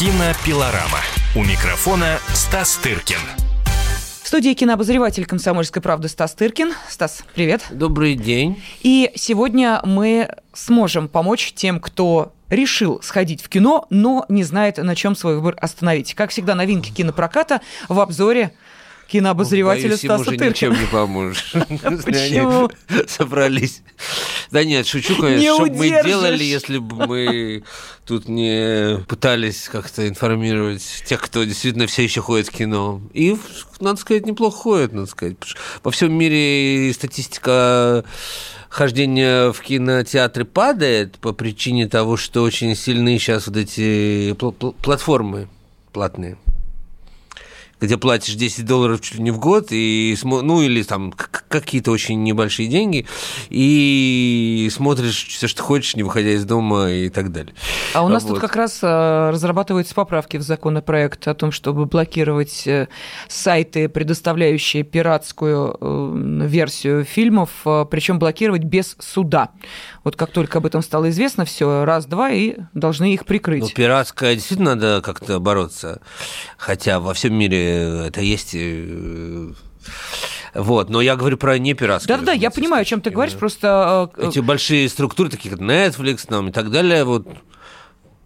Кинопилорама. У микрофона Стас Тыркин. В студии кинообозреватель «Комсомольской правды» Стас Тыркин. Стас, привет. Добрый день. И сегодня мы сможем помочь тем, кто решил сходить в кино, но не знает, на чем свой выбор остановить. Как всегда, новинки кинопроката в обзоре кинообозревателя Боюсь, Стаса ему уже Тыркина. ничем не поможешь. Почему? Собрались. Да нет, шучу, конечно, Не что бы мы делали, если бы мы тут не пытались как-то информировать тех, кто действительно все еще ходит в кино. И, надо сказать, неплохо ходит, надо сказать. Во всем мире статистика хождения в кинотеатры падает по причине того, что очень сильны сейчас вот эти пл- пл- платформы платные где платишь 10 долларов чуть ли не в год, и, ну, или там какие-то очень небольшие деньги, и смотришь все, что хочешь, не выходя из дома и так далее. А у нас Вот. тут как раз э, разрабатываются поправки в законопроект о том, чтобы блокировать э, сайты, предоставляющие пиратскую э, версию фильмов, причем блокировать без суда. Вот как только об этом стало известно, все раз-два и должны их прикрыть. Ну, пиратское действительно надо как-то бороться, хотя во всем мире это есть... э, Вот, но я говорю про не пиратское. Да-да-да, я разумеется, понимаю, о чем ты говоришь, да. просто э, Эти большие структуры, такие как Netflix там, и так далее, вот,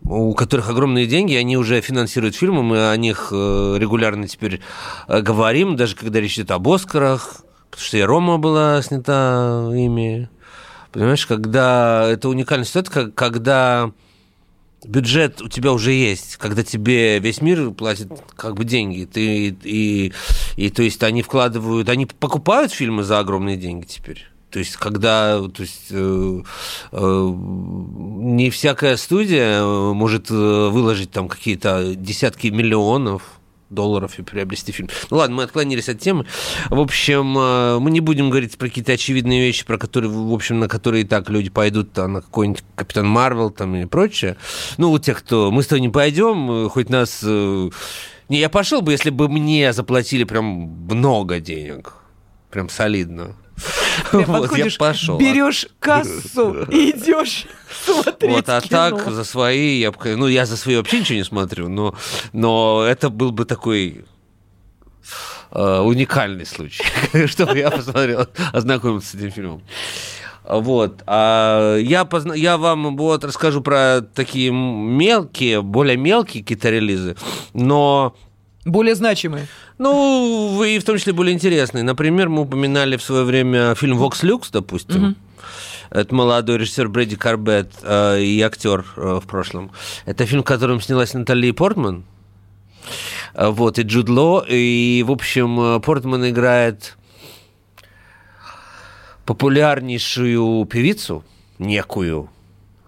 у которых огромные деньги, они уже финансируют фильмы, мы о них э, регулярно теперь э, говорим, даже когда речь идет об Оскарах, потому что и Рома была снята ими. Понимаешь, когда это уникальная ситуация, когда бюджет у тебя уже есть, когда тебе весь мир платит как бы деньги, ты и, и, то есть они вкладывают, они покупают фильмы за огромные деньги теперь. То есть, когда то есть, э, э, не всякая студия э, может э, выложить там какие-то десятки миллионов долларов и приобрести фильм. Ну ладно, мы отклонились от темы. В общем, э, мы не будем говорить про какие-то очевидные вещи, про которые, в общем, на которые и так люди пойдут там, на какой-нибудь Капитан Марвел там и прочее. Ну, вот тех, кто... Мы с тобой не пойдем, э, хоть нас... э, Не, я пошел бы, если бы мне заплатили прям много денег. Прям солидно. Вот, я пошел. берешь кассу и идешь смотреть Вот, а кино. так за свои, я, бы- ну, я за свои вообще ничего не смотрю, но, но это был бы такой э, уникальный случай, чтобы я посмотрел, ознакомился с этим фильмом. Вот. А я, позна- я вам вот расскажу про такие мелкие, более мелкие какие-то релизы, но Более значимые. ну, и в том числе более интересные. Например, мы упоминали в свое время фильм «Вокс Люкс», допустим. Это молодой режиссер Брэди Карбет э, и актер э, в прошлом. Это фильм, в котором снялась Натали Портман. Э, Вот, и Джуд Ло. И, в общем, э, Портман играет популярнейшую певицу, некую,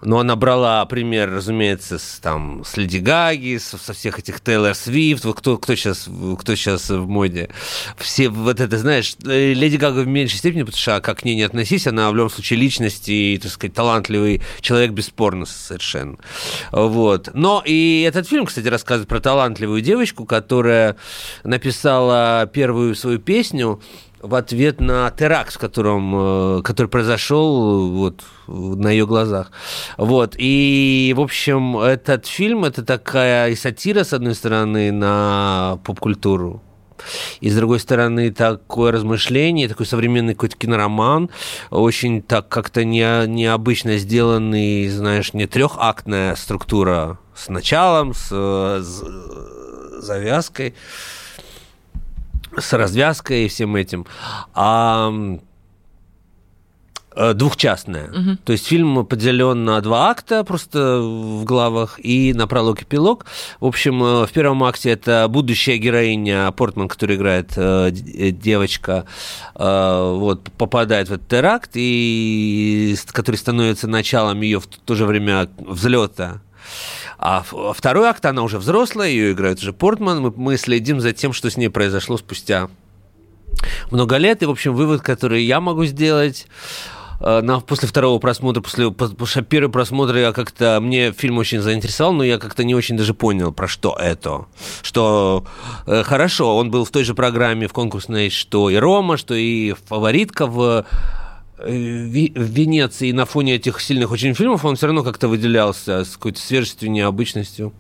но она брала пример, разумеется, с, там, с Леди Гаги, со, со всех этих Тейлор Свифт, вот кто, кто, сейчас, кто сейчас в моде. Все вот это, знаешь, э, Леди Гага в меньшей степени, потому что а как к ней не относись, она в любом случае личность и, так сказать, талантливый человек, бесспорно совершенно. Вот. Но и этот фильм, кстати, рассказывает про талантливую девочку, которая написала первую свою песню в ответ на теракт, в котором, э, который произошел вот, на ее глазах. Вот. И, в общем, этот фильм – это такая и сатира, с одной стороны, на поп-культуру, и, с другой стороны, такое размышление, такой современный какой-то кинороман, очень так как-то не, необычно сделанный, знаешь, не трехактная структура с началом, с, э, с завязкой, с развязкой и всем этим, а э, двухчастная. То есть фильм поделен на два акта просто в главах и на пролог эпилог. В общем, э, в первом акте это будущая героиня Портман, которая играет э, девочка, э, вот, попадает в этот теракт, и, который становится началом ее в то же время взлета а второй акт, она уже взрослая, ее играет уже Портман. Мы, мы следим за тем, что с ней произошло спустя много лет. И, в общем, вывод, который я могу сделать э, на, после второго просмотра, после, по- потому что первый просмотр я как-то, мне фильм очень заинтересовал, но я как-то не очень даже понял, про что это. Что э, хорошо, он был в той же программе в конкурсной, что и Рома, что и фаворитка в в Венеции на фоне этих сильных очень фильмов он все равно как-то выделялся с какой-то свежестью, необычностью.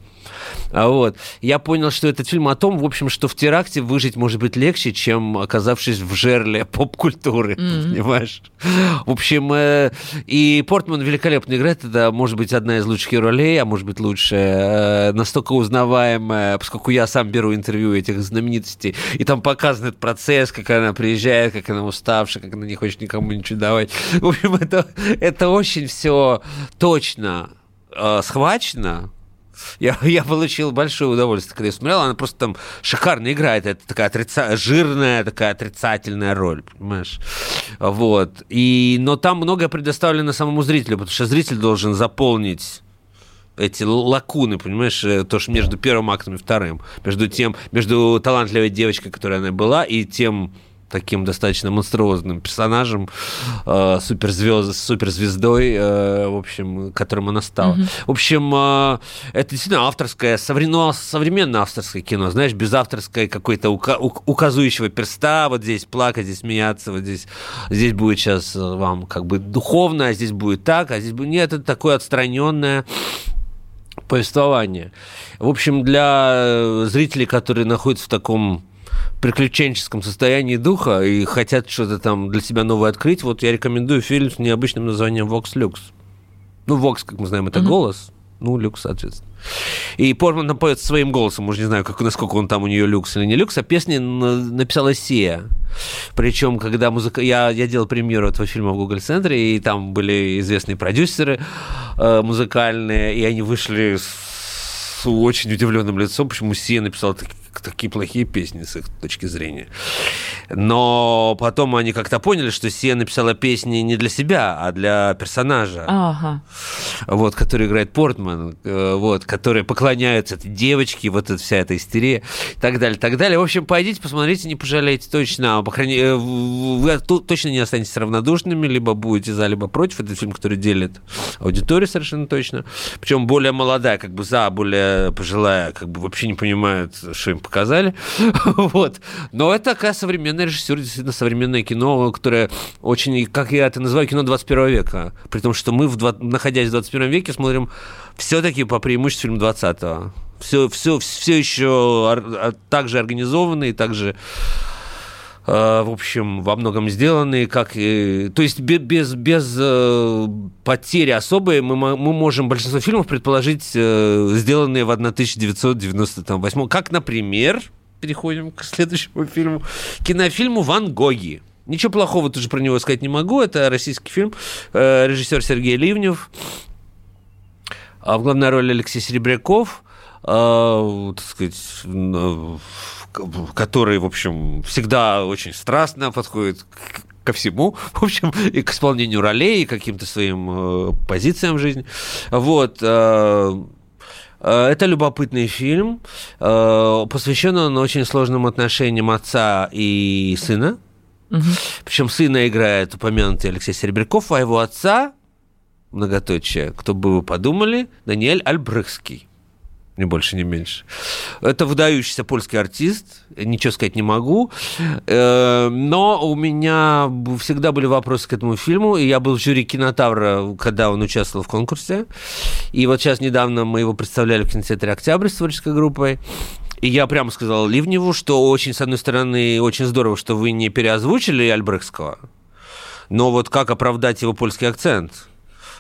А вот. Я понял, что этот фильм о том, в общем, что в теракте выжить может быть легче, чем оказавшись в жерле поп-культуры, mm-hmm. понимаешь? В общем, э, и Портман великолепно играет, это может быть одна из лучших ролей, а может быть лучшая, э, настолько узнаваемая, поскольку я сам беру интервью этих знаменитостей, и там показан этот процесс, как она приезжает, как она уставшая, как она не хочет никому ничего давать. В общем, это, это очень все точно э, схвачено, я, я получил большое удовольствие, когда я смотрел. Она просто там шикарно играет. Это такая отрица... жирная, такая отрицательная роль, понимаешь? Вот. И... Но там многое предоставлено самому зрителю, потому что зритель должен заполнить эти лакуны, понимаешь, э, то, что между первым актом и вторым, между тем, между талантливой девочкой, которая она была, и тем таким достаточно монструозным персонажем, э, суперзвезд, суперзвездой, э, в общем, которым она стала. Mm-hmm. В общем, э, это действительно авторское, современное, современное авторское кино, знаешь, без авторской какой-то ука- указующего перста, вот здесь плакать, здесь смеяться, вот здесь, здесь будет сейчас вам как бы духовно, а здесь будет так, а здесь будет... Нет, это такое отстраненное повествование. В общем, для зрителей, которые находятся в таком приключенческом состоянии духа и хотят что-то там для себя новое открыть, вот я рекомендую фильм с необычным названием «Vox Lux». Ну, Vox, как мы знаем, это mm-hmm. голос, ну, люкс, соответственно. И Портман там поет своим голосом, уже не знаю, как, насколько он там у нее люкс или не люкс, а песни написала Сия. Причем, когда музыка... Я, я делал премьеру этого фильма в Google центре и там были известные продюсеры э, музыкальные, и они вышли с очень удивленным лицом, почему Сия написала такие плохие песни с их точки зрения. Но потом они как-то поняли, что Сия написала песни не для себя, а для персонажа, ага. вот, который играет Портман, э, вот, который поклоняется этой девочке, вот эта вся эта истерия, и так далее, так далее. В общем, пойдите, посмотрите, не пожалеете точно. По крайней мере, вы точно не останетесь равнодушными, либо будете за, либо против. Это фильм, который делит аудиторию совершенно точно. Причем более молодая, как бы за, более пожилая, как бы вообще не понимает, что им показали. вот. Но это такая современная режиссер, действительно современное кино, которое очень, как я это называю, кино 21 века. При том, что мы, в, находясь в 21 веке, смотрим все-таки по преимуществу фильм 20-го. Все, все, все еще так же организованный, так же э, в общем, во многом сделаны, как то есть без, без э, потери особой мы, мы можем большинство фильмов предположить, э, сделанные в 1998, как, например, переходим к следующему фильму, кинофильму «Ван Гоги». Ничего плохого тоже про него сказать не могу. Это российский фильм, режиссер Сергей Ливнев, а в главной роли Алексей Серебряков, так сказать, который, в общем, всегда очень страстно подходит ко всему, в общем, и к исполнению ролей, и к каким-то своим э, позициям в жизни. Вот. Э, э, это любопытный фильм. Посвящен он очень сложным отношениям отца и сына. Угу. Причем сына играет упомянутый Алексей Серебряков, а его отца, многоточие, кто бы вы подумали, Даниэль Альбрехский ни больше, ни меньше. Это выдающийся польский артист, ничего сказать не могу. Э, но у меня всегда были вопросы к этому фильму, и я был в жюри кинотавра, когда он участвовал в конкурсе. И вот сейчас недавно мы его представляли в кинотеатре «Октябрь» с творческой группой. И я прямо сказал Ливневу, что очень, с одной стороны, очень здорово, что вы не переозвучили Альбрехского, но вот как оправдать его польский акцент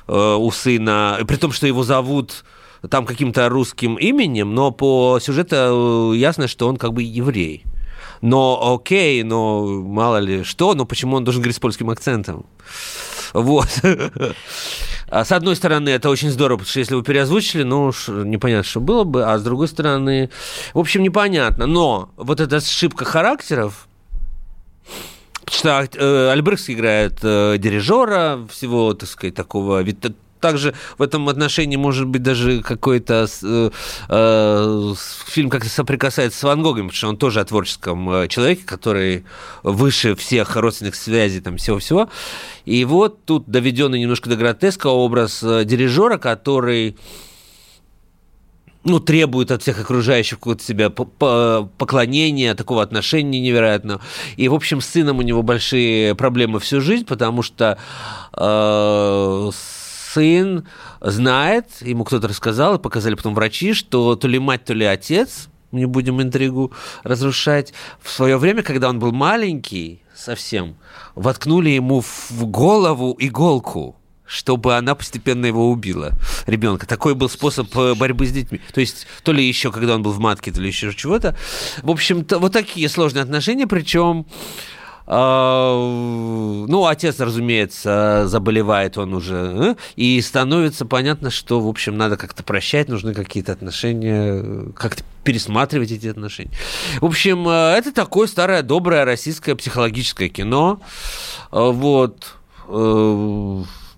э, у сына, при том, что его зовут там каким-то русским именем, но по сюжету э, ясно, что он как бы еврей. Но окей, но мало ли что, но почему он должен говорить с польским акцентом? Вот. А с одной стороны, это очень здорово, потому что если вы переозвучили, ну, непонятно, что было бы, а с другой стороны, в общем, непонятно. Но вот эта ошибка характеров, что э, Альбрехс играет э, дирижера, всего, так сказать, такого также в этом отношении может быть даже какой-то э, э, фильм как-то соприкасается с Ван Гогом, потому что он тоже о творческом э, человеке, который выше всех родственных связей, там всего-всего. И вот тут доведенный немножко до гротеска образ э, дирижера, который ну, требует от всех окружающих какого-то себя поклонения, такого отношения невероятного. И, в общем, с сыном у него большие проблемы всю жизнь, потому что э, сын знает, ему кто-то рассказал, и показали потом врачи, что то ли мать, то ли отец, не будем интригу разрушать, в свое время, когда он был маленький совсем, воткнули ему в голову иголку чтобы она постепенно его убила, ребенка. Такой был способ э, борьбы с детьми. То есть, то ли еще, когда он был в матке, то ли еще чего-то. В общем-то, вот такие сложные отношения, причем ну, отец, разумеется, заболевает он уже, э, и становится понятно, что, в общем, надо как-то прощать, нужны какие-то отношения, как-то пересматривать эти отношения. В общем, э, это такое старое, доброе российское психологическое кино. Э, вот.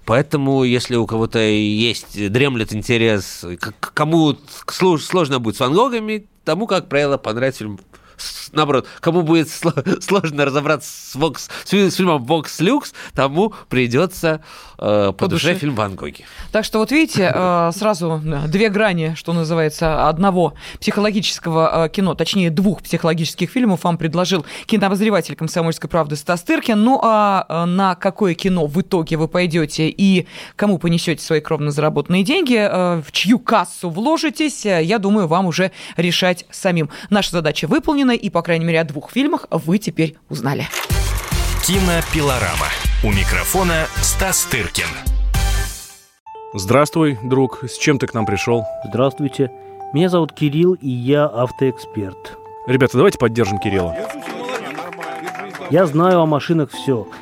Поэтому, если у кого-то есть, дремлет интерес, кому сложно будет с Ван Гогами, тому, как правило, понравится фильм наоборот, кому будет сложно разобраться с, Vox, с фильмом Vox Lux, тому придется э, по, по душе, душе фильм Ван Гоги. Так что вот видите, э, сразу две грани, что называется, одного психологического э, кино, точнее двух психологических фильмов вам предложил кинообозреватель «Комсомольской правды» Стас Тыркин. Ну а э, на какое кино в итоге вы пойдете и кому понесете свои кровно заработанные деньги, в чью кассу вложитесь, я думаю, вам уже решать самим. Наша задача выполнена, и, по крайней мере, о двух фильмах вы теперь узнали. Кинопилорама. У микрофона Стас Тыркин. Здравствуй, друг. С чем ты к нам пришел? Здравствуйте. Меня зовут Кирилл, и я автоэксперт. Ребята, давайте поддержим Кирилла. Я знаю о машинах все.